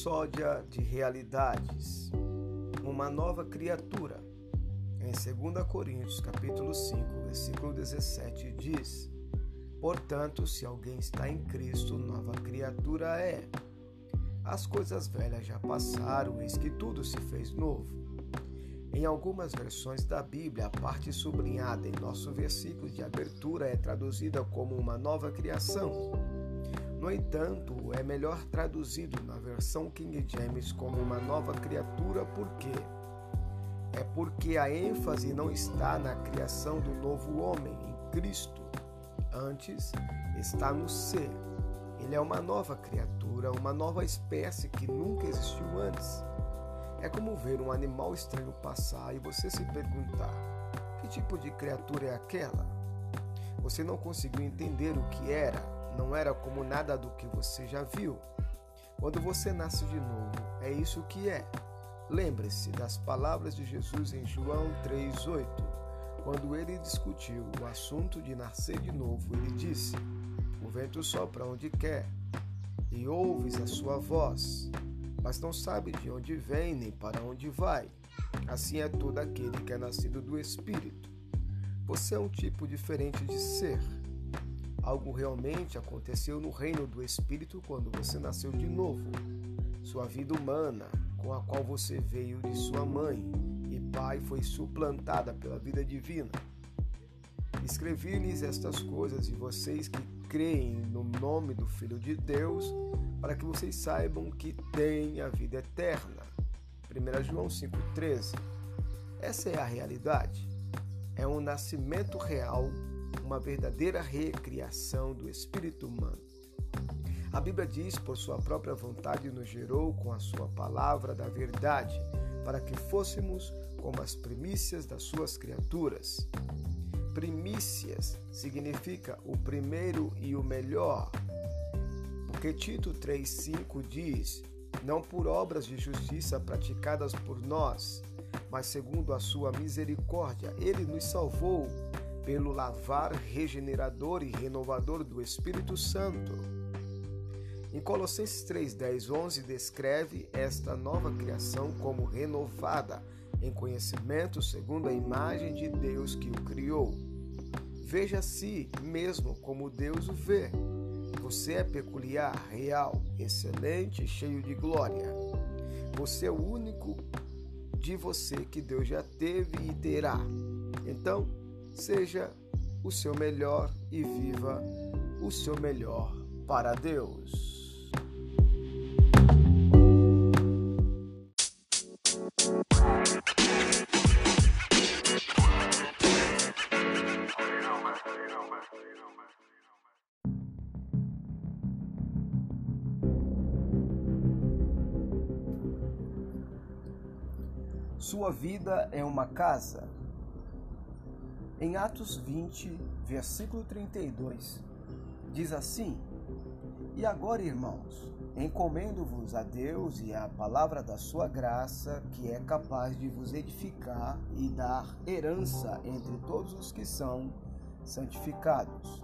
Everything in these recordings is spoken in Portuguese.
Rapsódia de realidades. Uma nova criatura. Em 2 Coríntios, capítulo 5, versículo 17 diz: Portanto, se alguém está em Cristo, nova criatura é. As coisas velhas já passaram, eis que tudo se fez novo. Em algumas versões da Bíblia, a parte sublinhada em nosso versículo de abertura é traduzida como uma nova criação. No entanto, é melhor traduzido na versão King James como uma nova criatura, por quê? É porque a ênfase não está na criação do novo homem em Cristo, antes está no ser. Ele é uma nova criatura, uma nova espécie que nunca existiu antes. É como ver um animal estranho passar e você se perguntar: que tipo de criatura é aquela? Você não conseguiu entender o que era não era como nada do que você já viu. Quando você nasce de novo, é isso que é. Lembre-se das palavras de Jesus em João 3,8. Quando ele discutiu o assunto de nascer de novo, ele disse: O vento sopra onde quer, e ouves a sua voz, mas não sabe de onde vem nem para onde vai. Assim é todo aquele que é nascido do Espírito. Você é um tipo diferente de ser. Algo realmente aconteceu no reino do Espírito quando você nasceu de novo. Sua vida humana, com a qual você veio de sua mãe e pai, foi suplantada pela vida divina. Escrevi-lhes estas coisas e vocês que creem no nome do Filho de Deus, para que vocês saibam que têm a vida eterna. 1 João 5,13. Essa é a realidade. É um nascimento real uma verdadeira recriação do espírito humano. A Bíblia diz: por sua própria vontade nos gerou com a sua palavra da verdade, para que fôssemos como as primícias das suas criaturas. Primícias significa o primeiro e o melhor. Porque Tito 3,5 diz: Não por obras de justiça praticadas por nós, mas segundo a sua misericórdia, ele nos salvou pelo lavar regenerador e renovador do Espírito Santo. Em Colossenses 3, 10, 11 descreve esta nova criação como renovada em conhecimento segundo a imagem de Deus que o criou. Veja a si mesmo como Deus o vê. Você é peculiar, real, excelente, cheio de glória. Você é o único de você que Deus já teve e terá. Então, Seja o seu melhor e viva o seu melhor para Deus. Sua vida é uma casa em Atos 20, versículo 32, diz assim: E agora, irmãos, encomendo-vos a Deus e à palavra da sua graça, que é capaz de vos edificar e dar herança entre todos os que são santificados.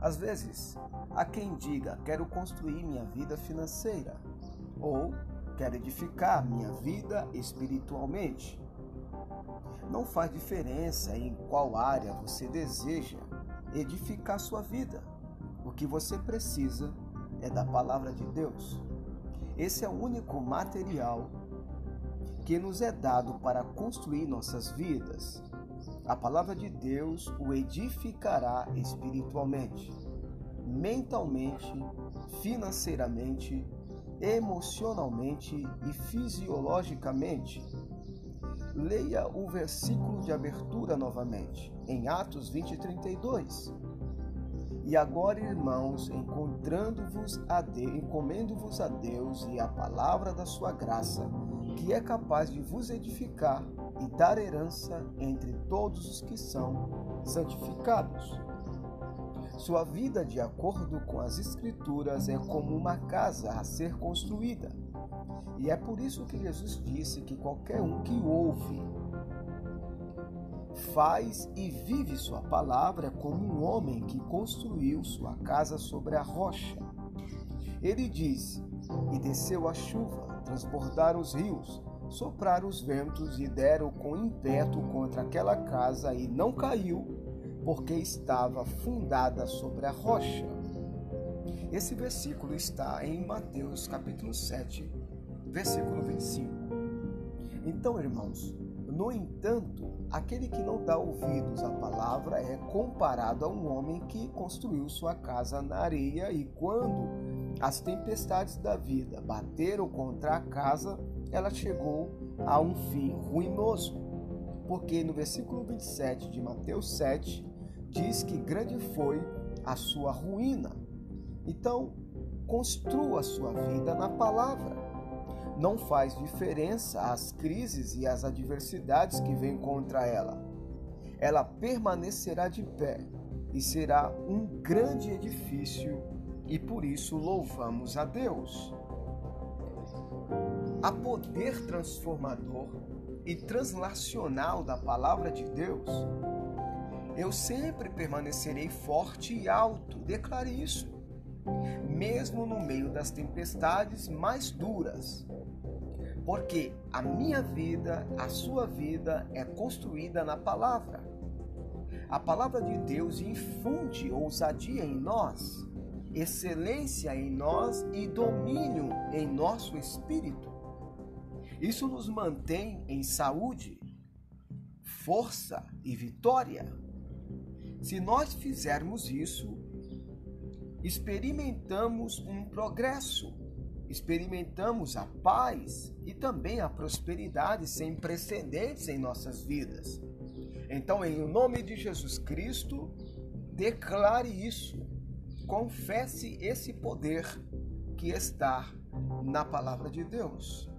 Às vezes, há quem diga: quero construir minha vida financeira, ou quero edificar minha vida espiritualmente. Não faz diferença em qual área você deseja edificar sua vida. O que você precisa é da palavra de Deus. Esse é o único material que nos é dado para construir nossas vidas. A palavra de Deus o edificará espiritualmente, mentalmente, financeiramente, emocionalmente e fisiologicamente Leia o versículo de abertura novamente, em Atos 20 e 32. E agora, irmãos, encontrando-vos a de, encomendo-vos a Deus e a palavra da sua graça, que é capaz de vos edificar e dar herança entre todos os que são santificados. Sua vida, de acordo com as Escrituras, é como uma casa a ser construída e é por isso que Jesus disse que qualquer um que ouve, faz e vive sua palavra como um homem que construiu sua casa sobre a rocha. Ele diz: E desceu a chuva, transbordaram os rios, sopraram os ventos e deram com impeto contra aquela casa e não caiu, porque estava fundada sobre a rocha. Esse versículo está em Mateus capítulo 7, versículo 25. Então, irmãos, no entanto, aquele que não dá ouvidos à palavra é comparado a um homem que construiu sua casa na areia e quando as tempestades da vida bateram contra a casa, ela chegou a um fim ruinoso. Porque no versículo 27 de Mateus 7 diz que grande foi a sua ruína. Então, construa a sua vida na palavra. Não faz diferença as crises e as adversidades que vêm contra ela. Ela permanecerá de pé e será um grande edifício, e por isso louvamos a Deus. A poder transformador e translacional da palavra de Deus, eu sempre permanecerei forte e alto, declare isso, mesmo no meio das tempestades mais duras, porque a minha vida, a sua vida é construída na palavra. A palavra de Deus infunde ousadia em nós, excelência em nós e domínio em nosso espírito. Isso nos mantém em saúde, força e vitória. Se nós fizermos isso, experimentamos um progresso, experimentamos a paz e também a prosperidade sem precedentes em nossas vidas. Então, em nome de Jesus Cristo, declare isso, confesse esse poder que está na palavra de Deus.